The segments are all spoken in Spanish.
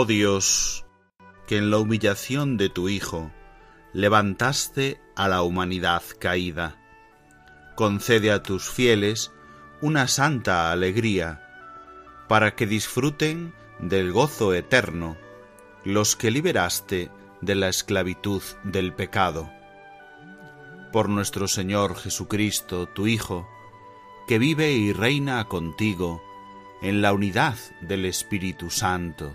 Oh Dios, que en la humillación de tu Hijo levantaste a la humanidad caída, concede a tus fieles una santa alegría, para que disfruten del gozo eterno los que liberaste de la esclavitud del pecado. Por nuestro Señor Jesucristo, tu Hijo, que vive y reina contigo en la unidad del Espíritu Santo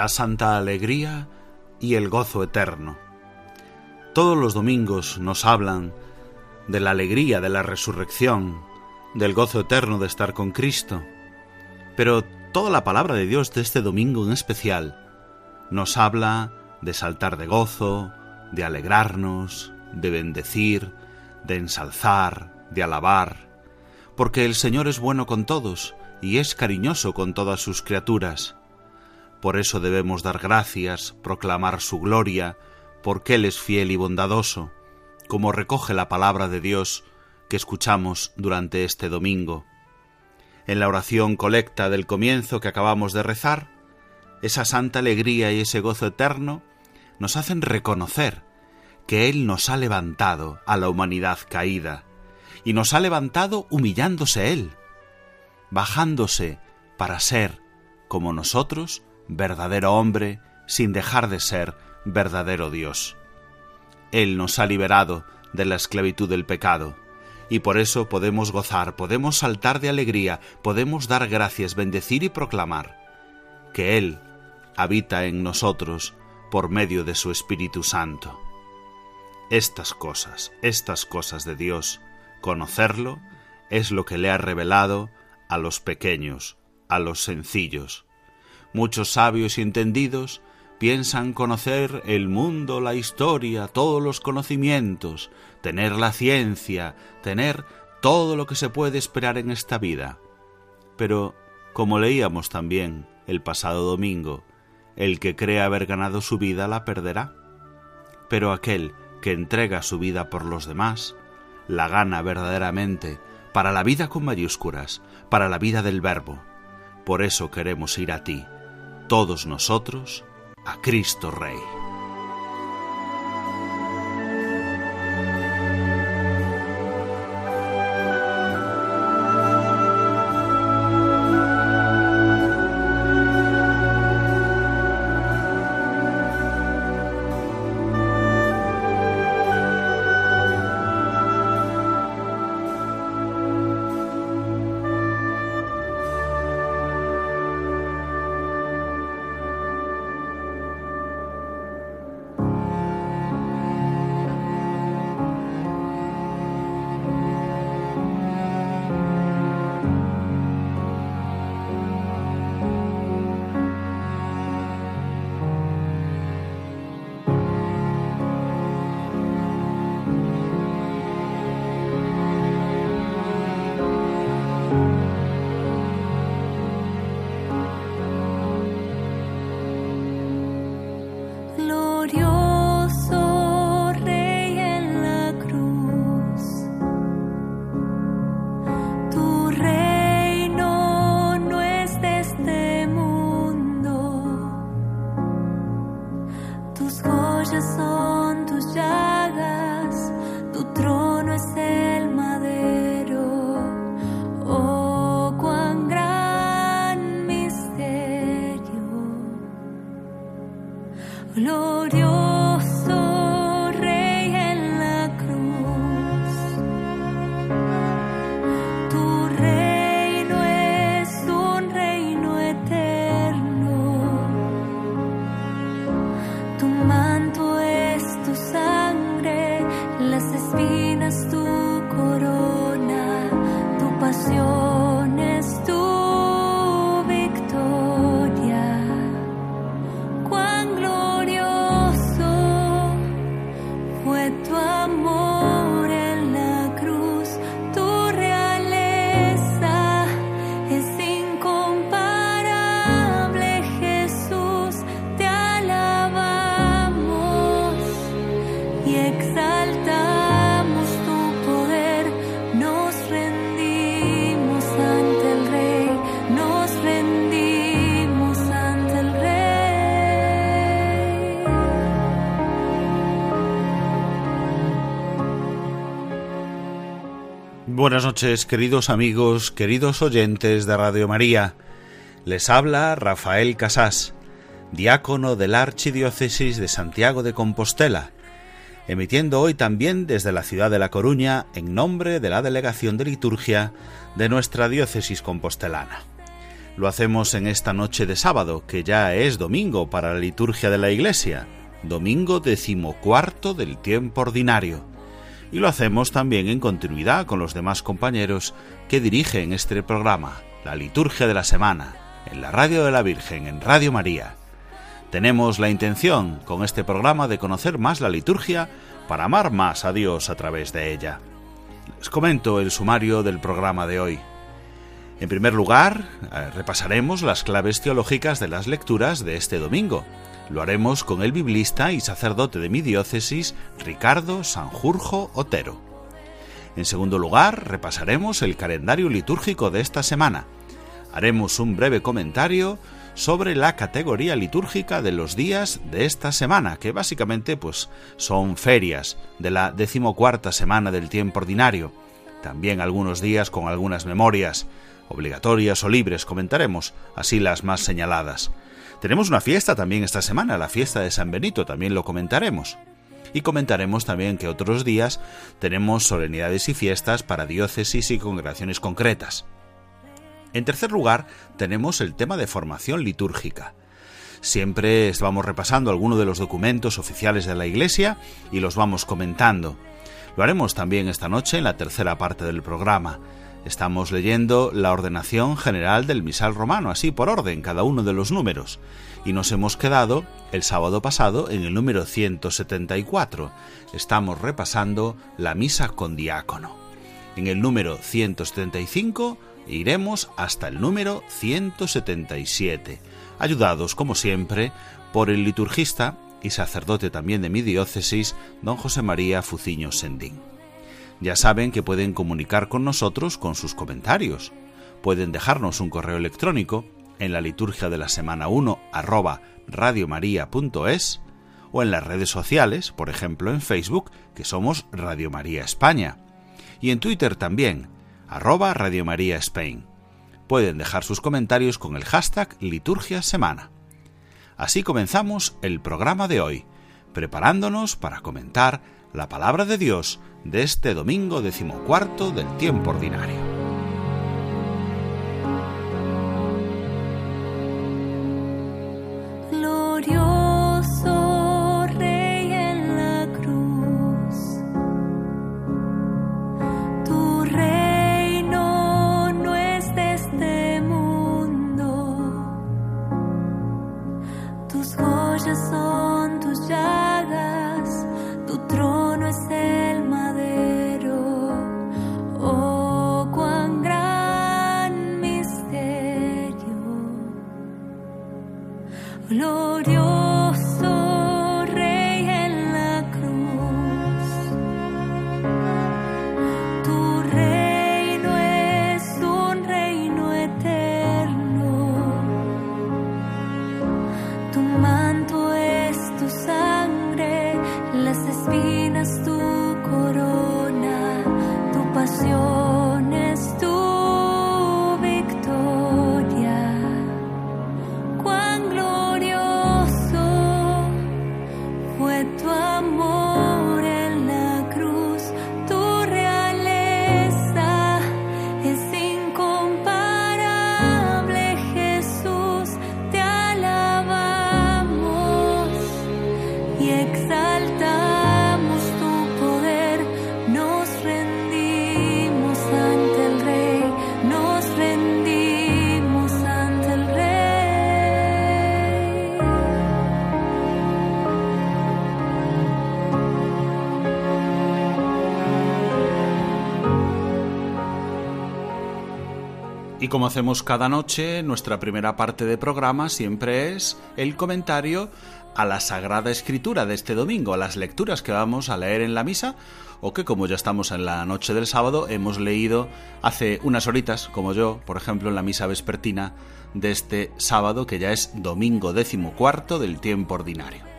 La santa alegría y el gozo eterno. Todos los domingos nos hablan de la alegría de la resurrección, del gozo eterno de estar con Cristo, pero toda la palabra de Dios de este domingo en especial nos habla de saltar de gozo, de alegrarnos, de bendecir, de ensalzar, de alabar, porque el Señor es bueno con todos y es cariñoso con todas sus criaturas. Por eso debemos dar gracias, proclamar su gloria, porque Él es fiel y bondadoso, como recoge la palabra de Dios que escuchamos durante este domingo. En la oración colecta del comienzo que acabamos de rezar, esa santa alegría y ese gozo eterno nos hacen reconocer que Él nos ha levantado a la humanidad caída, y nos ha levantado humillándose Él, bajándose para ser, como nosotros, verdadero hombre sin dejar de ser verdadero Dios. Él nos ha liberado de la esclavitud del pecado, y por eso podemos gozar, podemos saltar de alegría, podemos dar gracias, bendecir y proclamar que Él habita en nosotros por medio de su Espíritu Santo. Estas cosas, estas cosas de Dios, conocerlo, es lo que le ha revelado a los pequeños, a los sencillos, Muchos sabios y entendidos piensan conocer el mundo, la historia, todos los conocimientos, tener la ciencia, tener todo lo que se puede esperar en esta vida. Pero, como leíamos también el pasado domingo, el que cree haber ganado su vida la perderá. Pero aquel que entrega su vida por los demás, la gana verdaderamente para la vida con mayúsculas, para la vida del Verbo. Por eso queremos ir a ti, todos nosotros a Cristo Rey. Buenas noches, queridos amigos, queridos oyentes de Radio María. Les habla Rafael Casás, diácono de la Archidiócesis de Santiago de Compostela, emitiendo hoy también desde la ciudad de La Coruña en nombre de la Delegación de Liturgia de nuestra diócesis compostelana. Lo hacemos en esta noche de sábado, que ya es domingo para la liturgia de la Iglesia, domingo decimocuarto del tiempo ordinario y lo hacemos también en continuidad con los demás compañeros que dirigen este programa, la liturgia de la semana, en la radio de la Virgen, en Radio María. Tenemos la intención con este programa de conocer más la liturgia para amar más a Dios a través de ella. Les comento el sumario del programa de hoy. En primer lugar, eh, repasaremos las claves teológicas de las lecturas de este domingo, lo haremos con el biblista y sacerdote de mi diócesis, Ricardo Sanjurjo Otero. En segundo lugar, repasaremos el calendario litúrgico de esta semana. Haremos un breve comentario sobre la categoría litúrgica de los días de esta semana, que básicamente pues son ferias de la decimocuarta semana del tiempo ordinario. También algunos días con algunas memorias, obligatorias o libres, comentaremos así las más señaladas. Tenemos una fiesta también esta semana, la fiesta de San Benito, también lo comentaremos. Y comentaremos también que otros días tenemos solemnidades y fiestas para diócesis y congregaciones concretas. En tercer lugar, tenemos el tema de formación litúrgica. Siempre vamos repasando algunos de los documentos oficiales de la Iglesia y los vamos comentando. Lo haremos también esta noche en la tercera parte del programa. Estamos leyendo la ordenación general del misal romano, así por orden, cada uno de los números. Y nos hemos quedado el sábado pasado en el número 174. Estamos repasando la misa con diácono. En el número 175 iremos hasta el número 177, ayudados como siempre por el liturgista y sacerdote también de mi diócesis, don José María Fuciño Sendín. Ya saben que pueden comunicar con nosotros con sus comentarios. Pueden dejarnos un correo electrónico en la liturgia de la semana 1 arroba radiomaria.es o en las redes sociales, por ejemplo en Facebook, que somos Radio María España, y en Twitter también, arroba Radio María Spain. Pueden dejar sus comentarios con el hashtag Liturgia Semana. Así comenzamos el programa de hoy, preparándonos para comentar la palabra de Dios de este domingo decimocuarto del tiempo ordinario. Como hacemos cada noche, nuestra primera parte de programa siempre es el comentario a la Sagrada Escritura de este domingo, a las lecturas que vamos a leer en la misa, o que como ya estamos en la noche del sábado, hemos leído hace unas horitas, como yo, por ejemplo, en la misa vespertina de este sábado, que ya es domingo décimo cuarto del tiempo ordinario.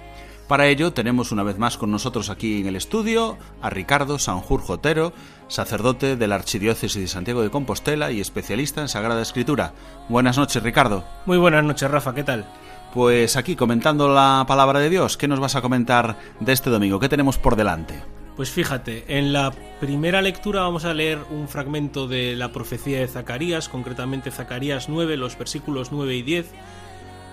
Para ello tenemos una vez más con nosotros aquí en el estudio a Ricardo Sanjurjo Otero, sacerdote de la Archidiócesis de Santiago de Compostela y especialista en Sagrada Escritura. Buenas noches, Ricardo. Muy buenas noches, Rafa, ¿qué tal? Pues aquí comentando la palabra de Dios, ¿qué nos vas a comentar de este domingo? ¿Qué tenemos por delante? Pues fíjate, en la primera lectura vamos a leer un fragmento de la profecía de Zacarías, concretamente Zacarías 9, los versículos 9 y 10,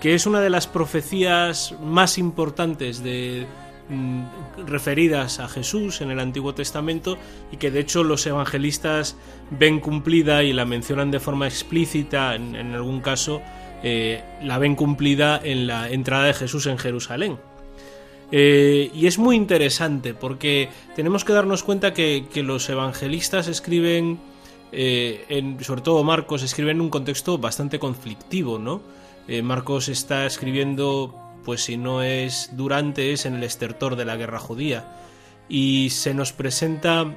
que es una de las profecías más importantes mm, referidas a Jesús en el Antiguo Testamento y que de hecho los evangelistas ven cumplida y la mencionan de forma explícita en, algún caso eh, la ven cumplida en la entrada de Jesús en Jerusalén. Eh, y es muy interesante porque tenemos que darnos cuenta que, los evangelistas escriben, eh, en, sobre todo Marcos, escriben en un contexto bastante conflictivo, ¿no? Eh, Marcos está escribiendo, pues si no es durante, es en el estertor de la guerra judía. Y se nos presenta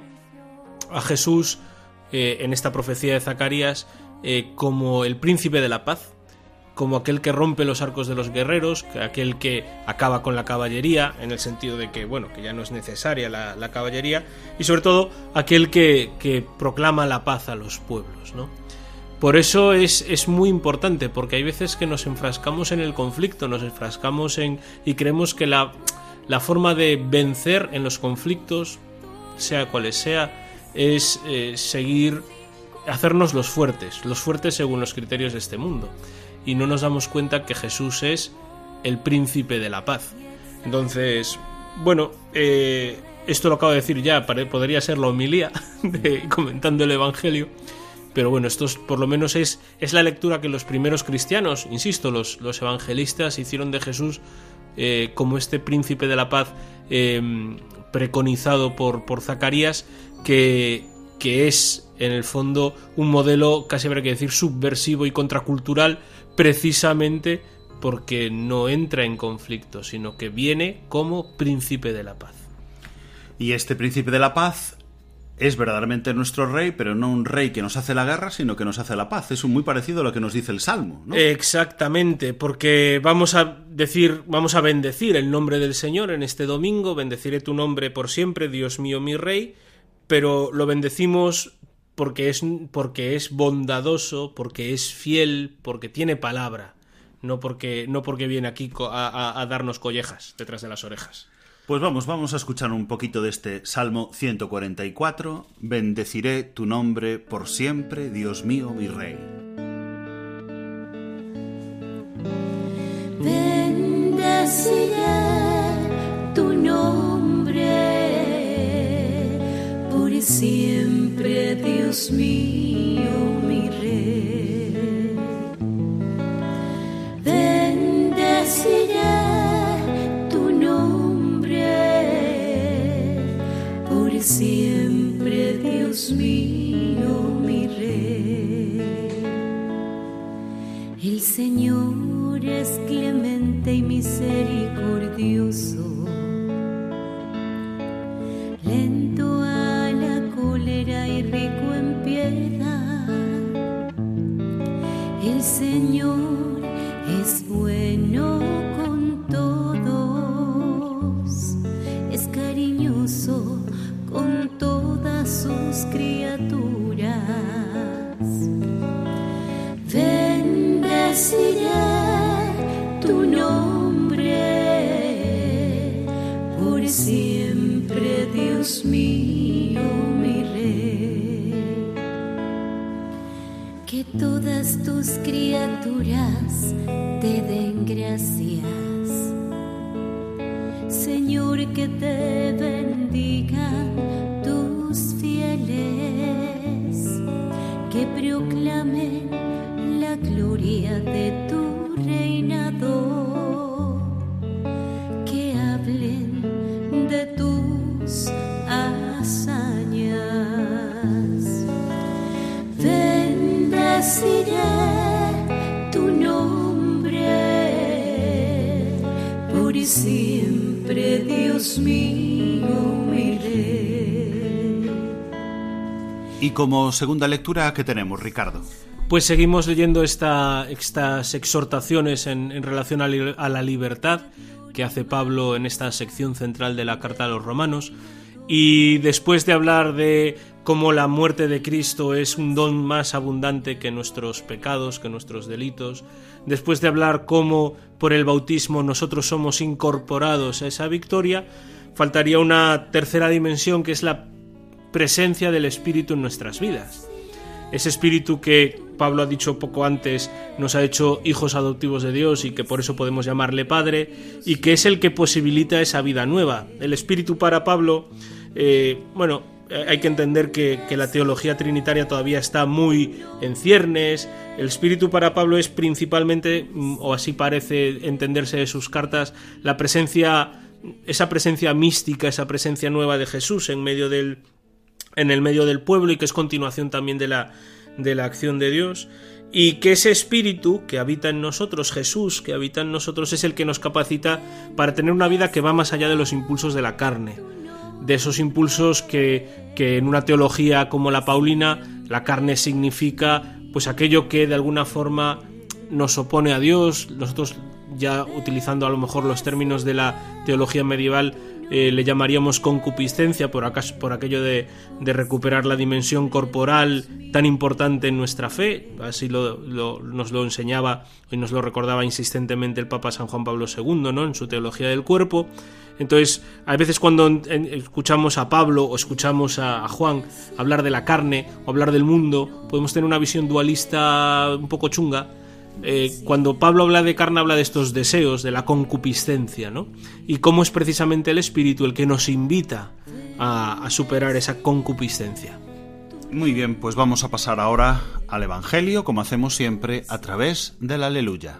a Jesús eh, en esta profecía de Zacarías eh, como el príncipe de la paz, como aquel que rompe los arcos de los guerreros, aquel que acaba con la caballería, en el sentido de que, bueno, que ya no es necesaria la, la caballería, y sobre todo aquel que, que proclama la paz a los pueblos, ¿no? Por eso es, es, muy importante, porque hay veces que nos enfrascamos en el conflicto, nos enfrascamos en. y creemos que la, la forma de vencer en los conflictos, sea cuales sea, es eh, seguir. hacernos los fuertes, los fuertes según los criterios de este mundo. Y no nos damos cuenta que Jesús es el príncipe de la paz. Entonces, bueno, eh, esto lo acabo de decir ya, podría ser la homilía de, comentando el Evangelio pero bueno, esto por lo menos es, es la lectura que los primeros cristianos, insisto, los, los evangelistas hicieron de Jesús eh, como este príncipe de la paz em, preconizado por, por Zacarías, que, que es en el fondo un modelo, casi habría que decir, subversivo y contracultural, precisamente porque no entra en conflicto, sino que viene como príncipe de la paz. Y este príncipe de la paz es verdaderamente nuestro rey, pero no un rey que nos hace la guerra, sino que nos hace la paz. Es muy parecido a lo que nos dice el Salmo, ¿no? Exactamente, porque vamos a decir, vamos a bendecir el nombre del Señor en este domingo, bendeciré tu nombre por siempre, Dios mío, mi rey, pero lo bendecimos porque es, porque es bondadoso, porque es fiel, porque tiene palabra, no porque, no porque viene aquí a darnos collejas detrás de las orejas. Pues vamos, vamos a escuchar un poquito de este Salmo 144. Bendeciré tu nombre por siempre, Dios mío, mi Rey. Bendeciré tu nombre por siempre, Dios mío, mi Rey. Bendeciré siempre, Dios mío, mi rey. El Señor es clemente y misericordioso, como segunda lectura, ¿qué tenemos, Ricardo? Pues seguimos leyendo esta, estas exhortaciones en, relación a la libertad que hace Pablo en esta sección central de la Carta a los Romanos. Y después de hablar de cómo la muerte de Cristo es un don más abundante que nuestros pecados, que nuestros delitos, después de hablar cómo por el bautismo nosotros somos incorporados a esa victoria, faltaría una tercera dimensión que es la presencia del Espíritu en nuestras vidas. Ese Espíritu que Pablo ha dicho poco antes nos ha hecho hijos adoptivos de Dios y que por eso podemos llamarle Padre y que es el que posibilita esa vida nueva. El Espíritu para Pablo, eh, bueno, hay que entender que, que, la teología trinitaria todavía está muy en ciernes. El espíritu para Pablo es principalmente, o así parece entenderse de sus cartas, la presencia, esa presencia mística, esa presencia nueva de Jesús en medio del, en el medio del pueblo y que es continuación también de la, de la acción de Dios. Y que ese espíritu que habita en nosotros, Jesús que habita en nosotros, es el que nos capacita para tener una vida que va más allá de los impulsos de la carne de esos impulsos que, que, en una teología como la Paulina la carne significa pues aquello que de alguna forma nos opone a Dios, nosotros ya utilizando a lo mejor los términos de la teología medieval eh, le llamaríamos concupiscencia por, acaso, por aquello de, recuperar la dimensión corporal tan importante en nuestra fe, así lo, lo, nos lo enseñaba y nos lo recordaba insistentemente el Papa San Juan Pablo II ¿no? en su teología del cuerpo. Entonces, a veces cuando escuchamos a Pablo o escuchamos a Juan hablar de la carne o hablar del mundo, podemos tener una visión dualista un poco chunga. Eh, cuando Pablo habla de carne, habla de estos deseos, de la concupiscencia, ¿no? Y cómo es precisamente el espíritu el que nos invita a, a superar esa concupiscencia. Muy bien, pues vamos a pasar ahora al Evangelio, como hacemos siempre, a través del aleluya.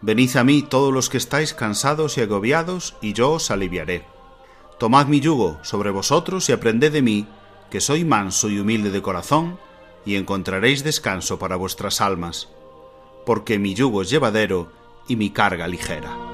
Venid a mí todos los que estáis cansados y agobiados, y yo os aliviaré. Tomad mi yugo sobre vosotros y aprended de mí, que soy manso y humilde de corazón, y encontraréis descanso para vuestras almas, porque mi yugo es llevadero y mi carga ligera.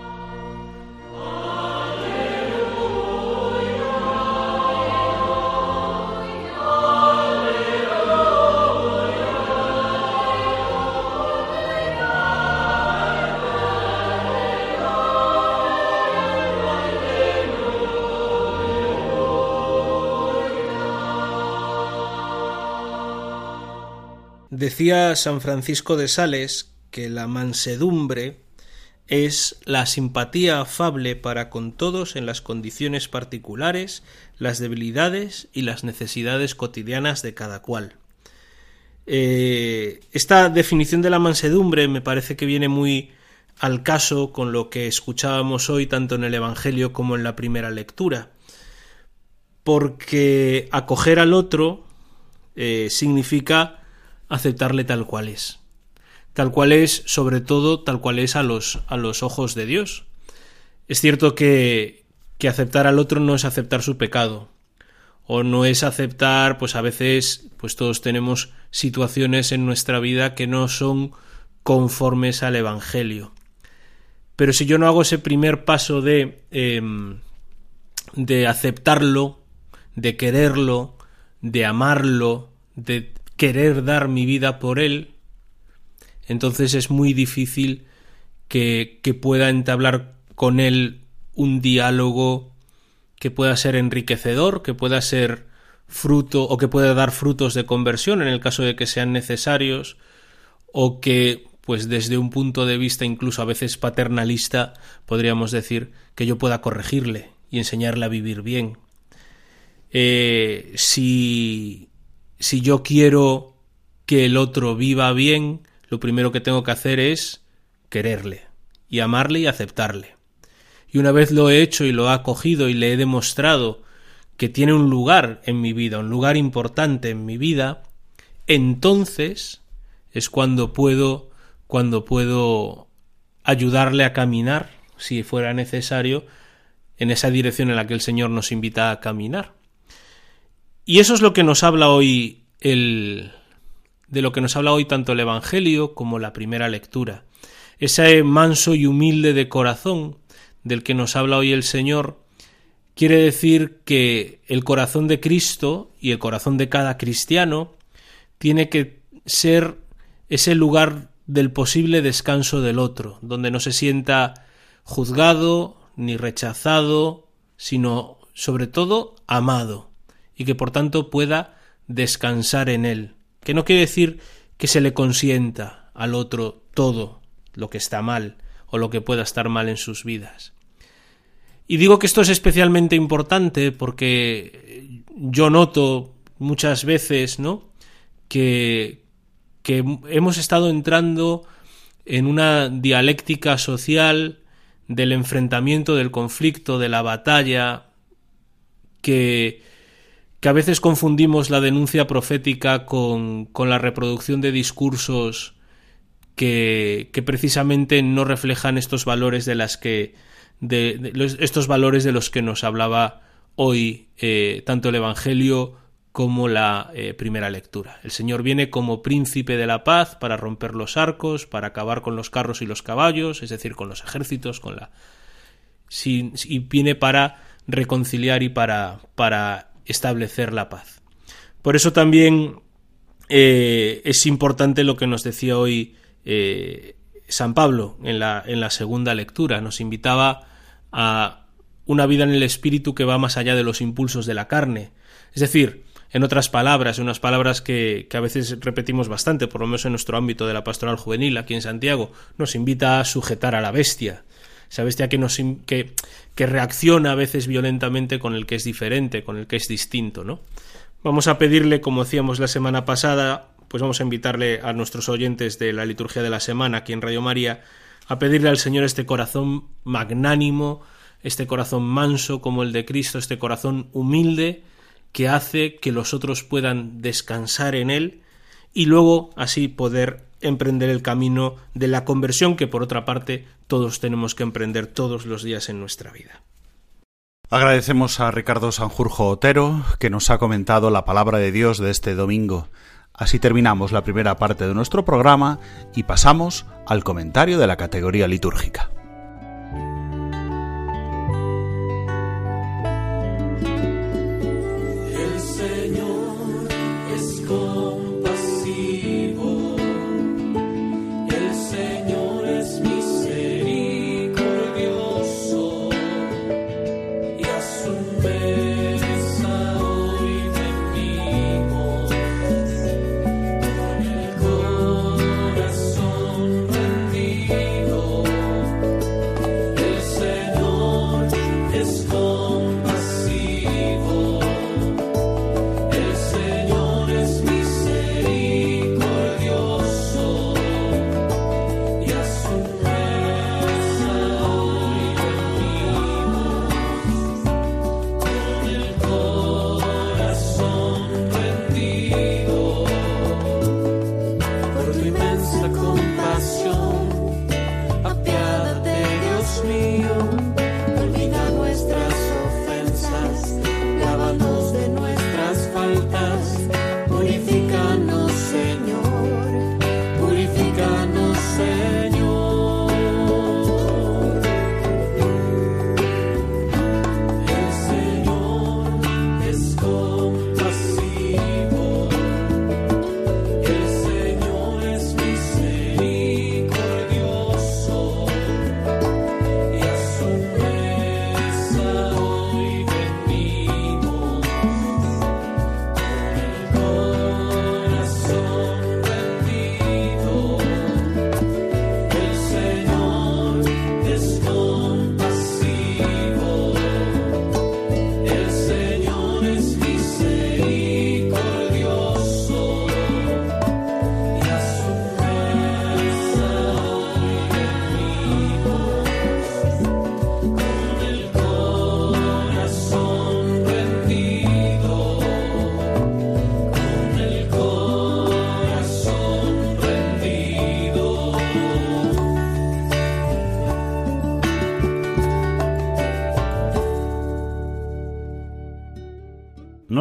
Decía San Francisco de Sales que la mansedumbre es la simpatía afable para con todos en las condiciones particulares, las debilidades y las necesidades cotidianas de cada cual. Eh, esta definición de la mansedumbre me parece que viene muy al caso con lo que escuchábamos hoy tanto en el Evangelio como en la primera lectura, porque acoger al otro eh, significa aceptarle tal cual es. Tal cual es, sobre todo, tal cual es a los, a los ojos de Dios. Es cierto que, que aceptar al otro no es aceptar su pecado. O no es aceptar, pues a veces, pues todos tenemos situaciones en nuestra vida que no son conformes al Evangelio. Pero si yo no hago ese primer paso de, em, de aceptarlo, de quererlo, de amarlo, de querer dar mi vida por él, entonces es muy difícil que, que pueda entablar con él un diálogo que pueda ser enriquecedor, que pueda ser fruto o que pueda dar frutos de conversión en el caso de que sean necesarios o que pues desde un punto de vista incluso a veces paternalista podríamos decir que yo pueda corregirle y enseñarle a vivir bien. Eh, si, si yo quiero que el otro viva bien, lo primero que tengo que hacer es quererle y amarle y aceptarle. Y una vez lo he hecho y lo ha acogido y le he demostrado que tiene un lugar en mi vida, un lugar importante en mi vida, entonces es cuando puedo cuando puedo ayudarle a caminar, si fuera necesario, en esa dirección en la que el Señor nos invita a caminar. Y eso es lo que nos habla hoy el de lo que nos habla hoy tanto el Evangelio como la primera lectura. Ese manso y humilde de corazón del que nos habla hoy el Señor quiere decir que el corazón de Cristo y el corazón de cada cristiano tiene que ser ese lugar del posible descanso del otro, donde no se sienta juzgado ni rechazado, sino sobre todo amado, y que por tanto pueda descansar en él, que no quiere decir que se le consienta al otro todo lo que está mal o lo que pueda estar mal en sus vidas. Y digo que esto es especialmente importante porque yo noto muchas veces, ¿no? que, que hemos estado entrando en una dialéctica social del enfrentamiento, del conflicto, de la batalla, que, que a veces confundimos la denuncia profética con, con la reproducción de discursos que, que, precisamente no reflejan estos valores de las que de, estos valores de los que nos hablaba hoy eh, tanto el Evangelio como la eh, primera lectura. El Señor viene como príncipe de la paz para romper los arcos, para acabar con los carros y los caballos, es decir, con los ejércitos, con la y viene para reconciliar y para, para establecer la paz. Por eso también eh, es importante lo que nos decía hoy eh, San Pablo en la, en la segunda lectura. Nos invitaba a una vida en el espíritu que va más allá de los impulsos de la carne. Es decir, en otras palabras, unas palabras que, a veces repetimos bastante, por lo menos en nuestro ámbito de la pastoral juvenil aquí en Santiago, nos invita a sujetar a la bestia. Esa bestia que, reacciona a veces violentamente con el que es diferente, con el que es distinto, ¿no? Vamos a pedirle, como decíamos la semana pasada, pues vamos a invitarle a nuestros oyentes de la liturgia de la semana aquí en Radio María a pedirle al Señor este corazón magnánimo, este corazón manso como el de Cristo, este corazón humilde, que hace que los otros puedan descansar en él y luego así poder emprender el camino de la conversión que por otra parte todos tenemos que emprender todos los días en nuestra vida. Agradecemos a Ricardo Sanjurjo Otero que nos ha comentado la palabra de Dios de este domingo. Así terminamos la primera parte de nuestro programa y pasamos al comentario de la categoría litúrgica.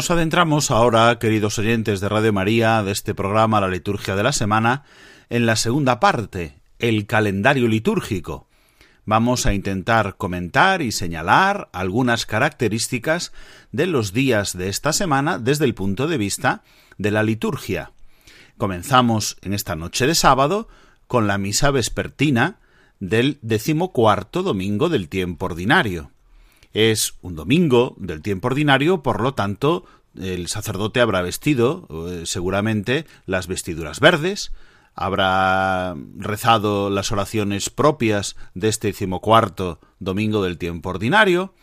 Nos adentramos ahora, queridos oyentes de Radio María, de este programa La Liturgia de la Semana, en la segunda parte, el calendario litúrgico. Vamos a intentar comentar y señalar algunas características de los días de esta semana desde el punto de vista de la liturgia. Comenzamos en esta noche de sábado con la misa vespertina del decimocuarto domingo del tiempo ordinario. Es un domingo del tiempo ordinario, por lo tanto, el sacerdote habrá vestido eh, seguramente las vestiduras verdes, habrá rezado las oraciones propias de este decimocuarto domingo del tiempo ordinario,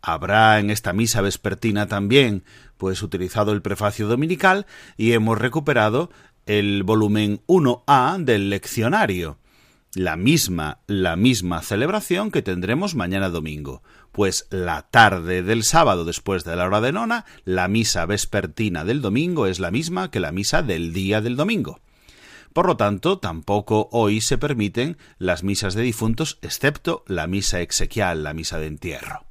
habrá en esta misa vespertina también pues utilizado el prefacio dominical y hemos recuperado el volumen 1A del leccionario la misma, la misma celebración que tendremos mañana domingo, pues la tarde del sábado después de la hora de nona, la misa vespertina del domingo es la misma que la misa del día del domingo. Por lo tanto, tampoco hoy se permiten las misas de difuntos, excepto la misa exequial, la misa de entierro.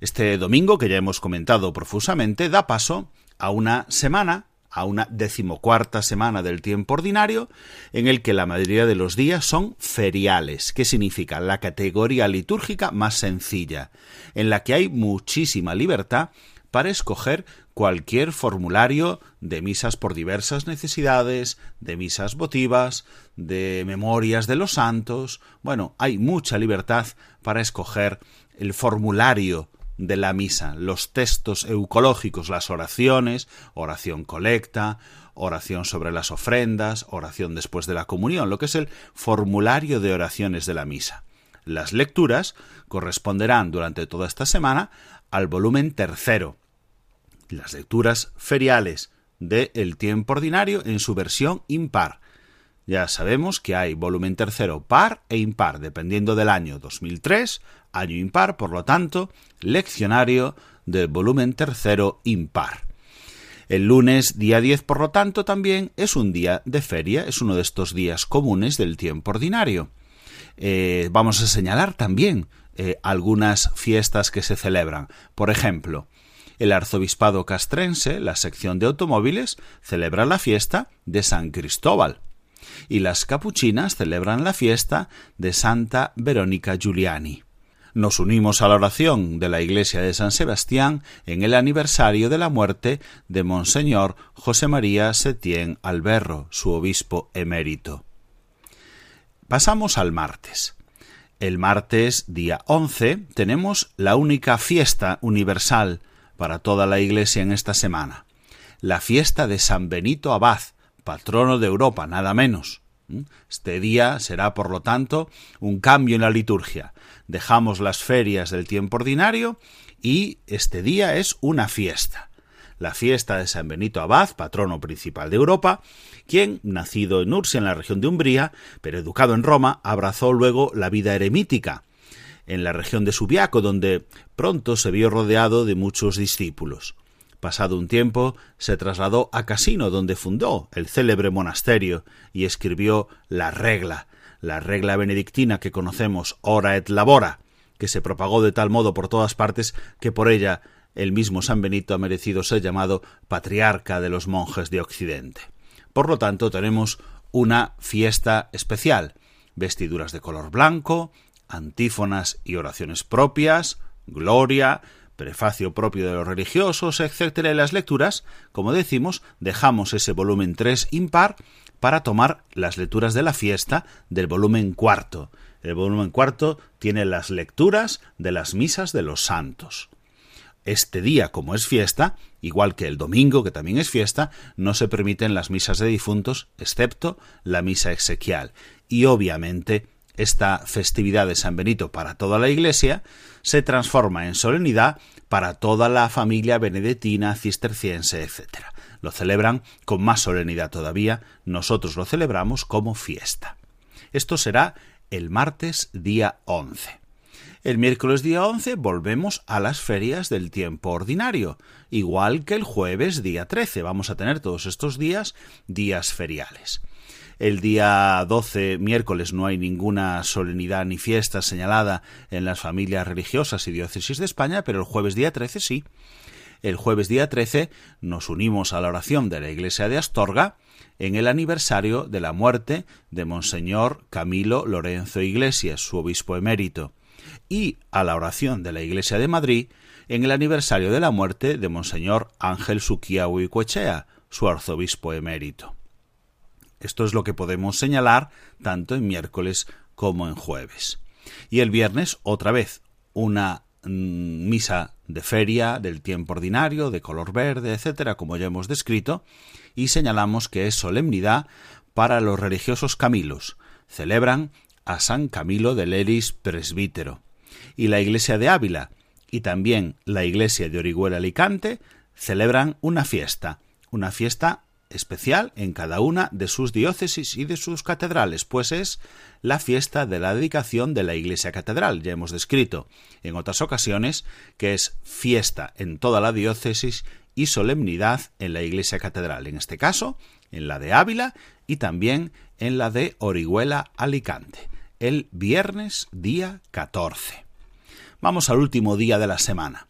Este domingo, que ya hemos comentado profusamente, da paso a una semana a una decimocuarta semana del tiempo ordinario, en el que la mayoría de los días son feriales, que significa la categoría litúrgica más sencilla, en la que hay muchísima libertad para escoger cualquier formulario de misas por diversas necesidades, de misas votivas, de memorias de los santos. Bueno, hay mucha libertad para escoger el formulario de la misa, los textos eucológicos, las oraciones, oración colecta, oración sobre las ofrendas, oración después de la comunión, lo que es el formulario de oraciones de la misa. Las lecturas corresponderán durante toda esta semana al volumen tercero. Las lecturas feriales de El tiempo ordinario en su versión impar. Ya sabemos que hay volumen tercero par e impar, dependiendo del año 2003, año impar, por lo tanto, leccionario del volumen tercero impar. El lunes, día 10, por lo tanto, también es un día de feria, es uno de estos días comunes del tiempo ordinario. Eh, vamos a señalar también eh, algunas fiestas que se celebran. Por ejemplo, el arzobispado castrense, la sección de automóviles, celebra la fiesta de San Cristóbal. Y las capuchinas celebran la fiesta de Santa Verónica Giuliani nos unimos a la oración de la iglesia de San Sebastián en el aniversario de la muerte de Monseñor José María Setién Alberro, su obispo emérito. Pasamos al martes. El martes, día 11, tenemos la única fiesta universal para toda la Iglesia en esta semana, la fiesta de San Benito Abad, patrono de Europa, nada menos. Este día será, por lo tanto, un cambio en la liturgia. Dejamos las ferias del tiempo ordinario y este día es una fiesta. La fiesta de San Benito Abad, patrono principal de Europa, quien, nacido en Ursia, en la región de Umbría, pero educado en Roma, abrazó luego la vida eremítica en la región de Subiaco, donde pronto se vio rodeado de muchos discípulos. Pasado un tiempo, se trasladó a Casino, donde fundó el célebre monasterio y escribió la regla, la regla benedictina que conocemos ora et labora, que se propagó de tal modo por todas partes que por ella el mismo San Benito ha merecido ser llamado patriarca de los monjes de Occidente. Por lo tanto, tenemos una fiesta especial, vestiduras de color blanco, antífonas y oraciones propias, gloria, prefacio propio de los religiosos, etcétera, y las lecturas, como decimos, dejamos ese volumen 3 impar para tomar las lecturas de la fiesta del volumen cuarto. El volumen cuarto tiene las lecturas de las misas de los santos. Este día, como es fiesta, igual que el domingo, que también es fiesta, no se permiten las misas de difuntos, excepto la misa exequial. Y obviamente esta festividad de San Benito para toda la Iglesia se transforma en solemnidad para toda la familia benedettina, cisterciense, etc. Lo celebran con más solemnidad todavía, nosotros lo celebramos como fiesta. Esto será el martes día 11. El miércoles día 11 volvemos a las ferias del tiempo ordinario, igual que el jueves día 13. Vamos a tener todos estos días días feriales. El día 12, miércoles, no hay ninguna solemnidad ni fiesta señalada en las familias religiosas y diócesis de España, pero el jueves día 13 sí. el jueves día 13 nos unimos a la oración de la iglesia de Astorga en el aniversario de la muerte de Monseñor Camilo Lorenzo Iglesias, su obispo emérito, y a la oración de la iglesia de Madrid en el aniversario de la muerte de Monseñor Ángel Suquía Huicoechea, su arzobispo emérito. Esto es lo que podemos señalar tanto en miércoles como en jueves. Y el viernes, otra vez, una mm, misa de feria del tiempo ordinario, de color verde, etcétera, como ya hemos descrito, y señalamos que es solemnidad para los religiosos Camilos. Celebran a San Camilo de Leris presbítero. Y la iglesia de Ávila y también la iglesia de Orihuela Alicante celebran una fiesta, una fiesta especial en cada una de sus diócesis y de sus catedrales, pues es la fiesta de la dedicación de la iglesia catedral. Ya hemos descrito en otras ocasiones que es fiesta en toda la diócesis y solemnidad en la iglesia catedral, en este caso en la de Ávila y también en la de Orihuela Alicante, el viernes día 14. Vamos al último día de la semana,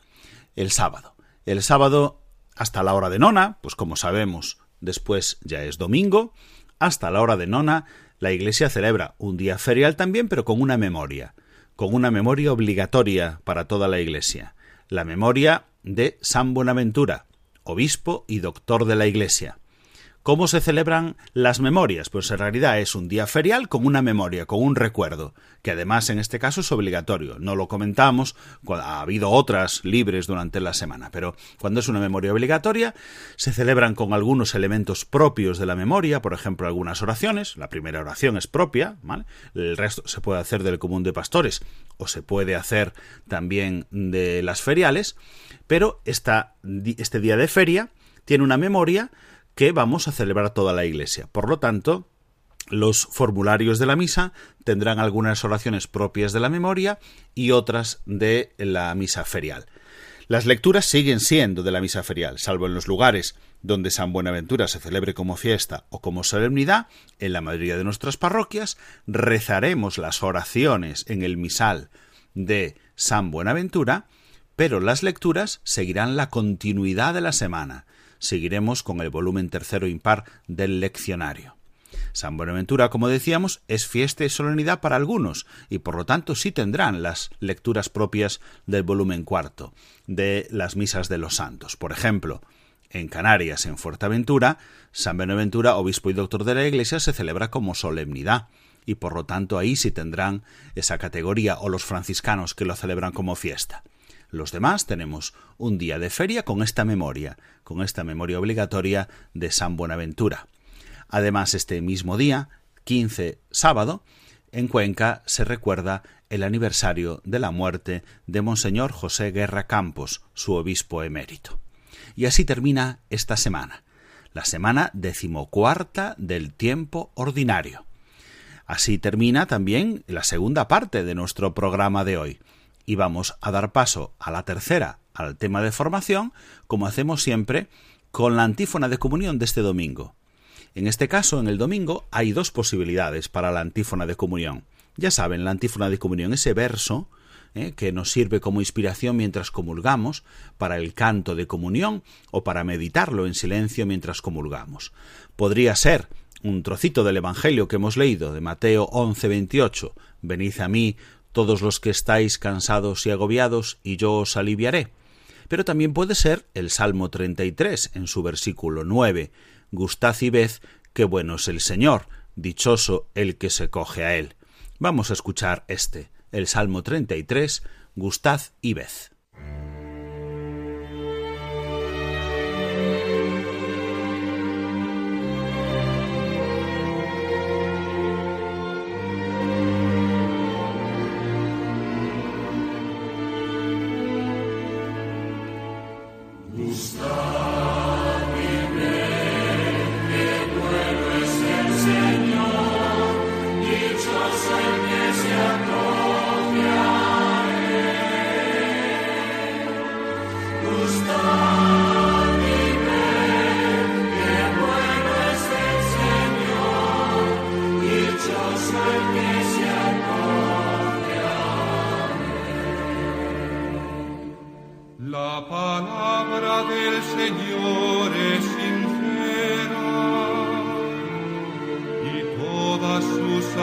el sábado. El sábado hasta la hora de nona, pues como sabemos, después ya es domingo, hasta la hora de nona, la Iglesia celebra un día ferial también, pero con una memoria, con una memoria obligatoria para toda la Iglesia, la memoria de San Buenaventura, obispo y doctor de la Iglesia. ¿Cómo se celebran las memorias? Pues en realidad es un día ferial con una memoria, con un recuerdo, que además en este caso es obligatorio. No lo comentamos, ha habido otras libres durante la semana, pero cuando es una memoria obligatoria, se celebran con algunos elementos propios de la memoria, por ejemplo, algunas oraciones. La primera oración es propia, ¿vale? El resto se puede hacer del común de pastores o se puede hacer también de las feriales, pero esta, este día de feria tiene una memoria que vamos a celebrar toda la Iglesia. Por lo tanto, los formularios de la misa tendrán algunas oraciones propias de la memoria y otras de la misa ferial. Las lecturas siguen siendo de la misa ferial, salvo en los lugares donde San Buenaventura se celebre como fiesta o como solemnidad, en la mayoría de nuestras parroquias rezaremos las oraciones en el misal de San Buenaventura, pero las lecturas seguirán la continuidad de la semana, seguiremos con el volumen tercero impar del leccionario. San Buenaventura, como decíamos, es fiesta y solemnidad para algunos, y por lo tanto sí tendrán las lecturas propias del volumen cuarto, de las misas de los santos. Por ejemplo, en Canarias, en Fuerteventura, San Buenaventura, obispo y doctor de la Iglesia, se celebra como solemnidad, y por lo tanto ahí sí tendrán esa categoría, o los franciscanos que lo celebran como fiesta. Los demás tenemos un día de feria con esta memoria, con esta memoria obligatoria de San Buenaventura. Además, este mismo día, 15 sábado, en Cuenca se recuerda el aniversario de la muerte de Monseñor José Guerra Campos, su obispo emérito. Y así termina esta semana, la semana decimocuarta del tiempo ordinario. Así termina también la segunda parte de nuestro programa de hoy y vamos a dar paso a la tercera, al tema de formación, como hacemos siempre con la antífona de comunión de este domingo. En este caso, en el domingo, hay dos posibilidades para la antífona de comunión. Ya saben, la antífona de comunión, ese verso eh, que nos sirve como inspiración mientras comulgamos, para el canto de comunión o para meditarlo en silencio mientras comulgamos. Podría ser un trocito del Evangelio que hemos leído de Mateo 11:28, Venid a mí todos los que estáis cansados y agobiados, y yo os aliviaré. Pero también puede ser el Salmo 33, en su versículo 9, Gustad y ved qué bueno es el Señor, dichoso el que se coge a él. Vamos a escuchar este, el Salmo 33, Gustad y ved.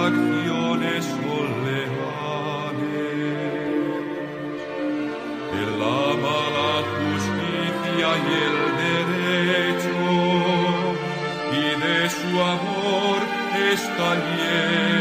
Acciones son leales. Él ama la justicia y el derecho y de su amor está llena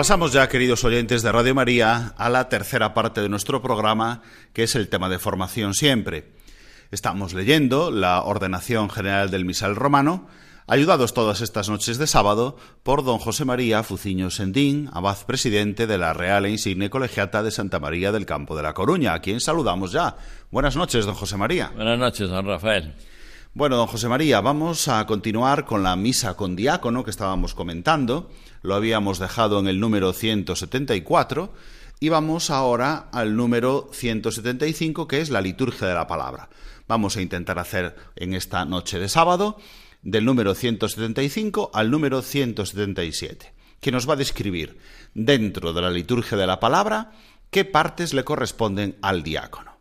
Pasamos ya, queridos oyentes de Radio María, a la tercera parte de nuestro programa, que es el tema de formación siempre. Estamos leyendo la ordenación general del misal romano, ayudados todas estas noches de sábado por don José María Fuciño Sendín, abad presidente de la Real e Insigne Colegiata de Santa María del Campo de la Coruña, a quien saludamos ya. Buenas noches, don José María. Buenas noches, don Rafael. Bueno, don José María, vamos a continuar con la misa con diácono que estábamos comentando. Lo habíamos dejado en el número 174 y vamos ahora al número 175, que es la liturgia de la palabra. Vamos a intentar hacer en esta noche de sábado del número 175 al número 177, que nos va a describir dentro de la liturgia de la palabra qué partes le corresponden al diácono.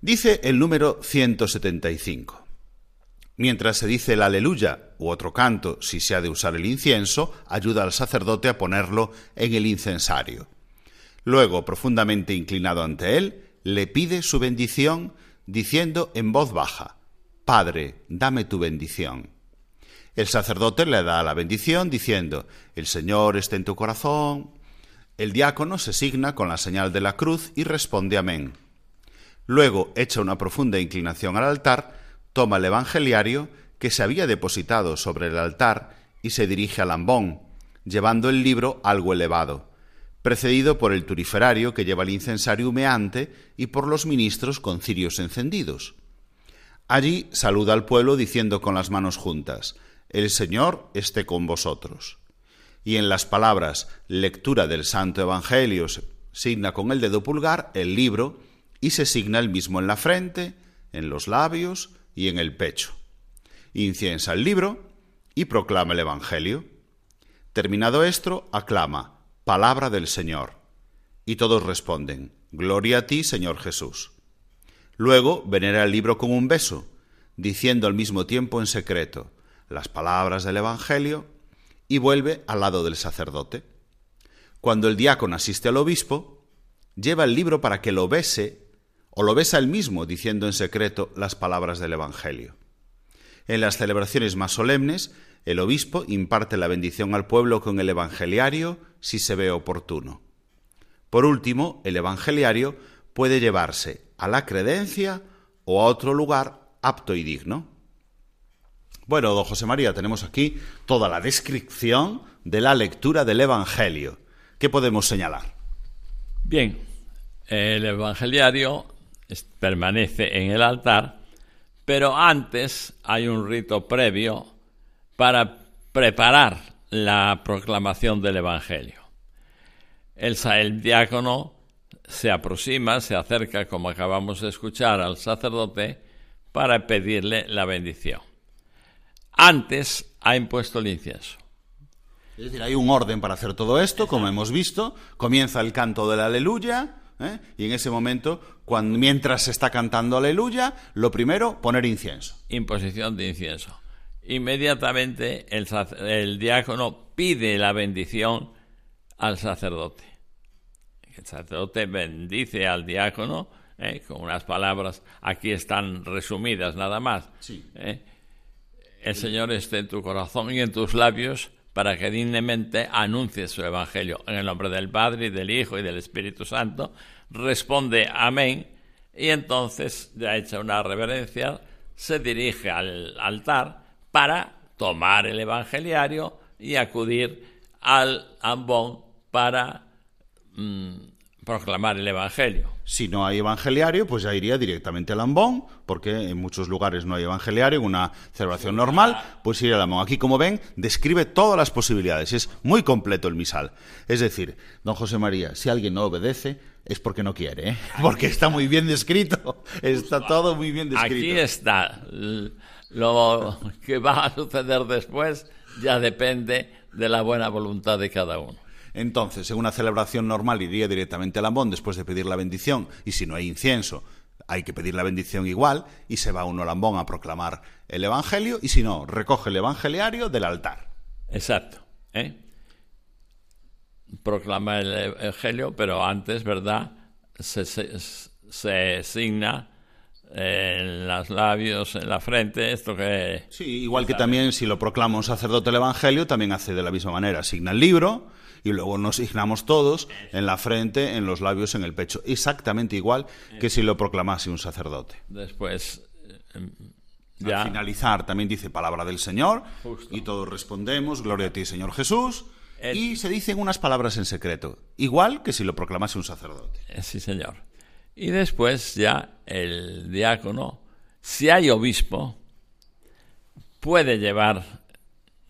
Dice el número 175. Mientras se dice el aleluya u otro canto, si se ha de usar el incienso, ayuda al sacerdote a ponerlo en el incensario. Luego, profundamente inclinado ante él, le pide su bendición, diciendo en voz baja, Padre, dame tu bendición. El sacerdote le da la bendición, diciendo, El Señor esté en tu corazón. El diácono se signa con la señal de la cruz y responde amén. Luego echa una profunda inclinación al altar, toma el evangeliario que se había depositado sobre el altar y se dirige al ambón, llevando el libro algo elevado, precedido por el turiferario que lleva el incensario humeante y por los ministros con cirios encendidos. Allí saluda al pueblo diciendo con las manos juntas, El Señor esté con vosotros. Y en las palabras lectura del Santo Evangelio signa con el dedo pulgar el libro y se signa el mismo en la frente, en los labios, y en el pecho. Inciensa el libro y proclama el Evangelio. Terminado esto, aclama, Palabra del Señor. Y todos responden, Gloria a ti, Señor Jesús. Luego venera el libro con un beso, diciendo al mismo tiempo en secreto las palabras del Evangelio, y vuelve al lado del sacerdote. Cuando el diácono asiste al obispo, lleva el libro para que lo bese o lo besa él mismo diciendo en secreto las palabras del Evangelio. En las celebraciones más solemnes, el obispo imparte la bendición al pueblo con el evangeliario si se ve oportuno. Por último, el evangeliario puede llevarse a la credencia o a otro lugar apto y digno. Bueno, don José María, tenemos aquí toda la descripción de la lectura del Evangelio. ¿Qué podemos señalar? Bien, el evangeliario permanece en el altar, Pero antes hay un rito previo para preparar la proclamación del Evangelio. El, el diácono se aproxima, se acerca, como acabamos de escuchar, al sacerdote para pedirle la bendición. Antes ha impuesto el incienso. Es decir, hay un orden para hacer todo esto, como hemos visto. Comienza el canto del aleluya, ¿eh? y en ese momento, cuando, mientras se está cantando aleluya, lo primero, poner incienso. Imposición de incienso. Inmediatamente el, el diácono pide la bendición al sacerdote. El sacerdote bendice al diácono ¿eh? con unas palabras, aquí están resumidas nada más. Sí. ¿eh? El Señor esté en tu corazón y en tus labios para que dignamente anuncies su evangelio. En el nombre del Padre y del Hijo y del Espíritu Santo, responde amén y entonces, ya hecha una reverencia, se dirige al altar para tomar el evangeliario y acudir al ambón para mm, proclamar el evangelio. Si no hay evangeliario, pues ya iría directamente al ambón, porque en muchos lugares no hay evangeliario, en una celebración normal, pues iría al ambón. Aquí, como ven, describe todas las posibilidades, es muy completo el misal. Es decir, don José María, si alguien no obedece, es porque no quiere, ¿eh? porque está muy bien descrito, está todo muy bien descrito. Aquí está. Lo que va a suceder después ya depende de la buena voluntad de cada uno. Entonces, en una celebración normal iría directamente al ambón después de pedir la bendición, y si no hay incienso, hay que pedir la bendición igual, y se va uno al ambón a proclamar el Evangelio, y si no, recoge el Evangeliario del altar. Exacto. ¿eh? Proclama el Evangelio, pero antes, ¿verdad? Se, se, se signa en los labios, en la frente, esto que... Sí, igual que también si lo proclama un sacerdote el Evangelio, también hace de la misma manera, signa el libro y luego nos signamos todos en la frente, en los labios, en el pecho, exactamente igual que si lo proclamase un sacerdote. Después... eh, Al finalizar también dice palabra del Señor Justo. y todos respondemos, gloria a ti Señor Jesús, El- y se dicen unas palabras en secreto, igual que si lo proclamase un sacerdote. Eh, Sí, señor. Y después ya el diácono, si hay obispo, puede llevar,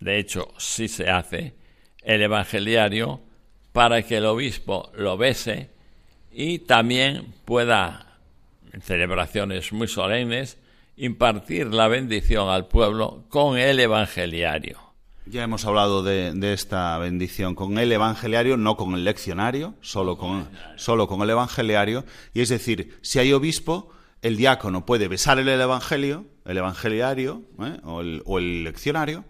de hecho, si se hace, el evangeliario para que el obispo lo bese y también pueda, en celebraciones muy solemnes, impartir la bendición al pueblo con el evangeliario. Ya hemos hablado de, esta bendición con el evangeliario, no con el leccionario, solo con, solo con el evangeliario. Y es decir, si hay obispo, el diácono puede besar el evangelio, el evangeliario ¿eh? o el leccionario,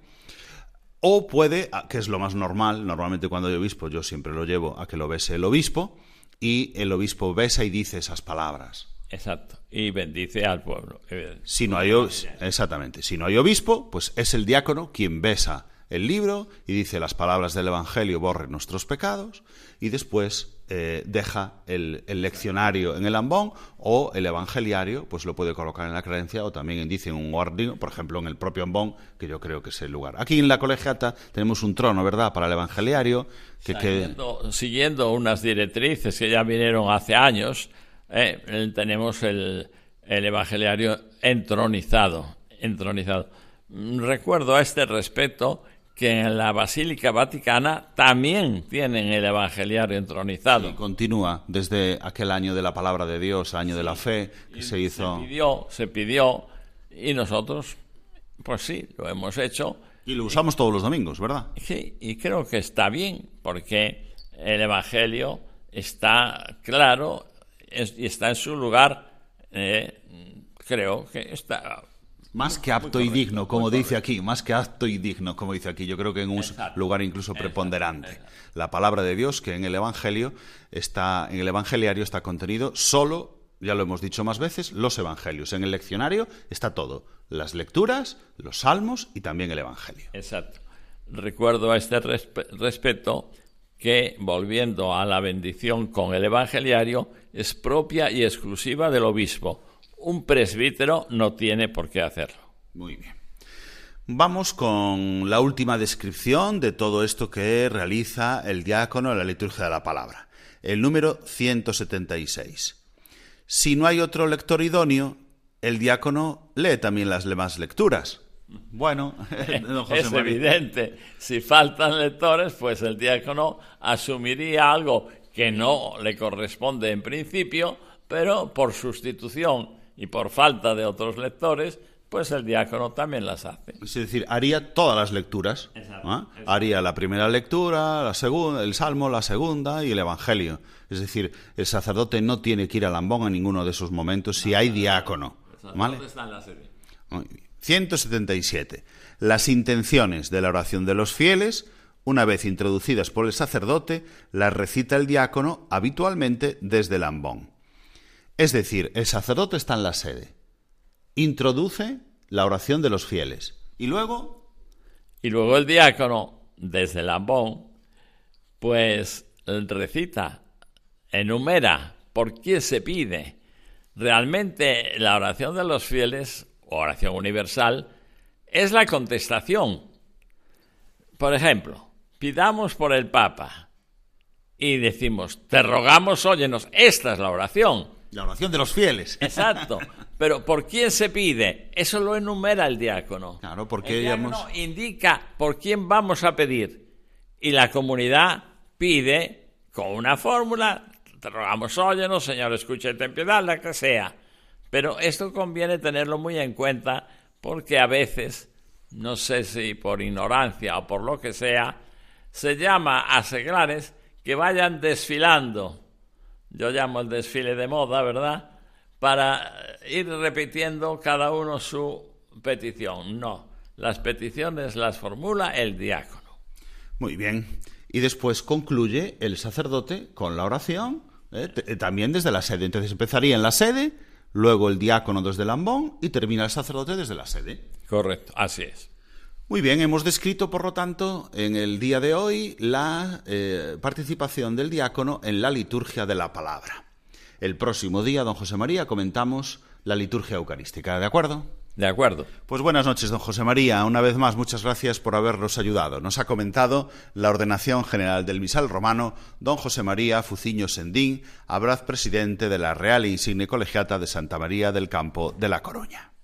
o puede, ah, que es lo más normal, normalmente cuando hay obispo yo siempre lo llevo a que lo bese el obispo, y el obispo besa y dice esas palabras. Exacto. Y bendice al pueblo. Si no hay, exactamente, si no hay obispo, pues es el diácono quien besa el libro y dice las palabras del Evangelio, borre nuestros pecados, y después eh, deja el, el leccionario en el ambón o el evangeliario, pues lo puede colocar en la creencia o también dice en un guardián, por ejemplo, en el propio ambón, que yo creo que es el lugar. Aquí en la colegiata tenemos un trono, ¿verdad?, para el evangeliario, que, que Siguiendo, siguiendo unas directrices que ya vinieron hace años, eh, tenemos el, el evangeliario entronizado, entronizado. Recuerdo a este respecto que en la Basílica Vaticana también tienen el evangeliario entronizado. y continúa desde aquel año de la palabra de Dios, año de la fe, que se hizo... Se pidió, se pidió, y nosotros, pues sí, lo hemos hecho. Y lo usamos todos los domingos, ¿verdad? Sí, y creo que está bien, porque el Evangelio está claro y está en su lugar. eh, creo que está. Más que apto y digno, como dice aquí, más que apto y digno, como dice aquí, yo creo que en un Exacto. lugar incluso preponderante. La palabra de Dios que en el Evangelio está, en el Evangeliario está contenido solo, ya lo hemos dicho más veces, los Evangelios. En el leccionario está todo, las lecturas, los salmos y también el Evangelio. Exacto. Recuerdo a este respe- respecto que, volviendo a la bendición con el Evangeliario, es propia y exclusiva del obispo. Un presbítero no tiene por qué hacerlo. Muy bien. Vamos con la última descripción de todo esto que realiza el diácono en la liturgia de la palabra. El número 176. Si no hay otro lector idóneo, el diácono lee también las demás lecturas. Bueno, don José es María. evidente. Si faltan lectores, pues el diácono asumiría algo que no le corresponde en principio, pero por sustitución y por falta de otros lectores, pues el diácono también las hace. Es decir, haría todas las lecturas. Exacto. Haría la primera lectura, la segunda, el salmo, la segunda y el evangelio. Es decir, el sacerdote no tiene que ir a Lambón en ninguno de esos momentos si hay diácono. ¿vale? ¿Dónde está en la serie? Muy bien. 177. Las intenciones de la oración de los fieles, una vez introducidas por el sacerdote, las recita el diácono habitualmente desde el ambón. Es decir, el sacerdote está en la sede, introduce la oración de los fieles y luego Y luego el diácono, desde el ambón, pues recita, enumera por qué se pide. Realmente la oración de los fieles, oración universal, es la contestación. Por ejemplo, pidamos por el Papa y decimos, te rogamos, óyenos, esta es la oración. La oración de los fieles. Exacto. Pero ¿por quién se pide? Eso lo enumera el diácono. Claro, porque el diácono digamos- indica por quién vamos a pedir. Y la comunidad pide con una fórmula, te rogamos, óyenos, Señor, escucha y ten piedad, la que sea. Pero esto conviene tenerlo muy en cuenta porque a veces, no sé si por ignorancia o por lo que sea, se llama a seglares que vayan desfilando yo llamo el desfile de moda, ¿verdad? Para ir repitiendo cada uno su petición. No, las peticiones las formula el diácono. Muy bien. Y después concluye el sacerdote con la oración, ¿eh? Eh, también desde la sede. Entonces empezaría en la sede, luego el diácono desde el ambón y termina el sacerdote desde la sede. Correcto, así es. Muy bien, hemos descrito, por lo tanto, en el día de hoy la eh, participación del diácono en la liturgia de la palabra. El próximo día, don José María, comentamos la liturgia eucarística, ¿de acuerdo? De acuerdo. Pues buenas noches, don José María. Una vez más, muchas gracias por habernos ayudado. Nos ha comentado la ordenación general del misal romano, don José María Fuciño Sendín, abraz presidente de la Real e Insigne Colegiata de Santa María del Campo de La Coruña.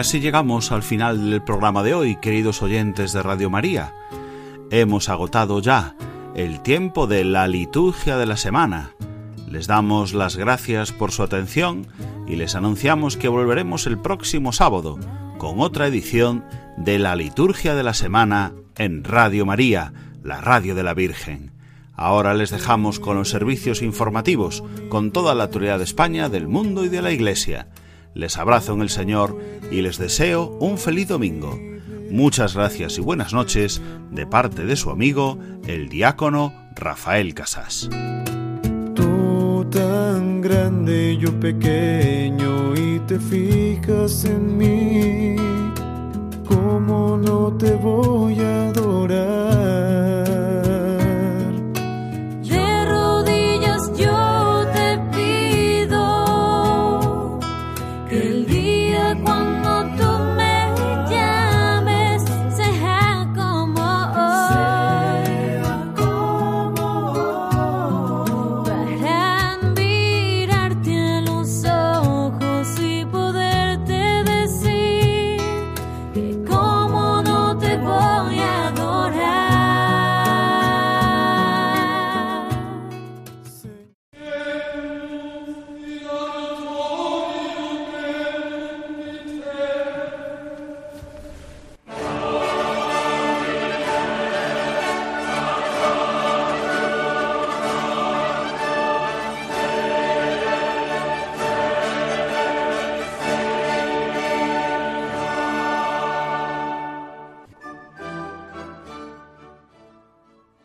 Así llegamos al final del programa de hoy, queridos oyentes de Radio María. Hemos agotado ya el tiempo de la liturgia de la semana. Les damos las gracias por su atención y les anunciamos que volveremos el próximo sábado con otra edición de la liturgia de la semana en Radio María, la radio de la Virgen. Ahora les dejamos con los servicios informativos, con toda la autoridad de España, del mundo y de la Iglesia. Les abrazo en el Señor y les deseo un feliz domingo. Muchas gracias y buenas noches de parte de su amigo, el diácono Rafael Casas. Tú tan grande, yo pequeño, y te fijas en mí. ¿Cómo no te voy a adorar?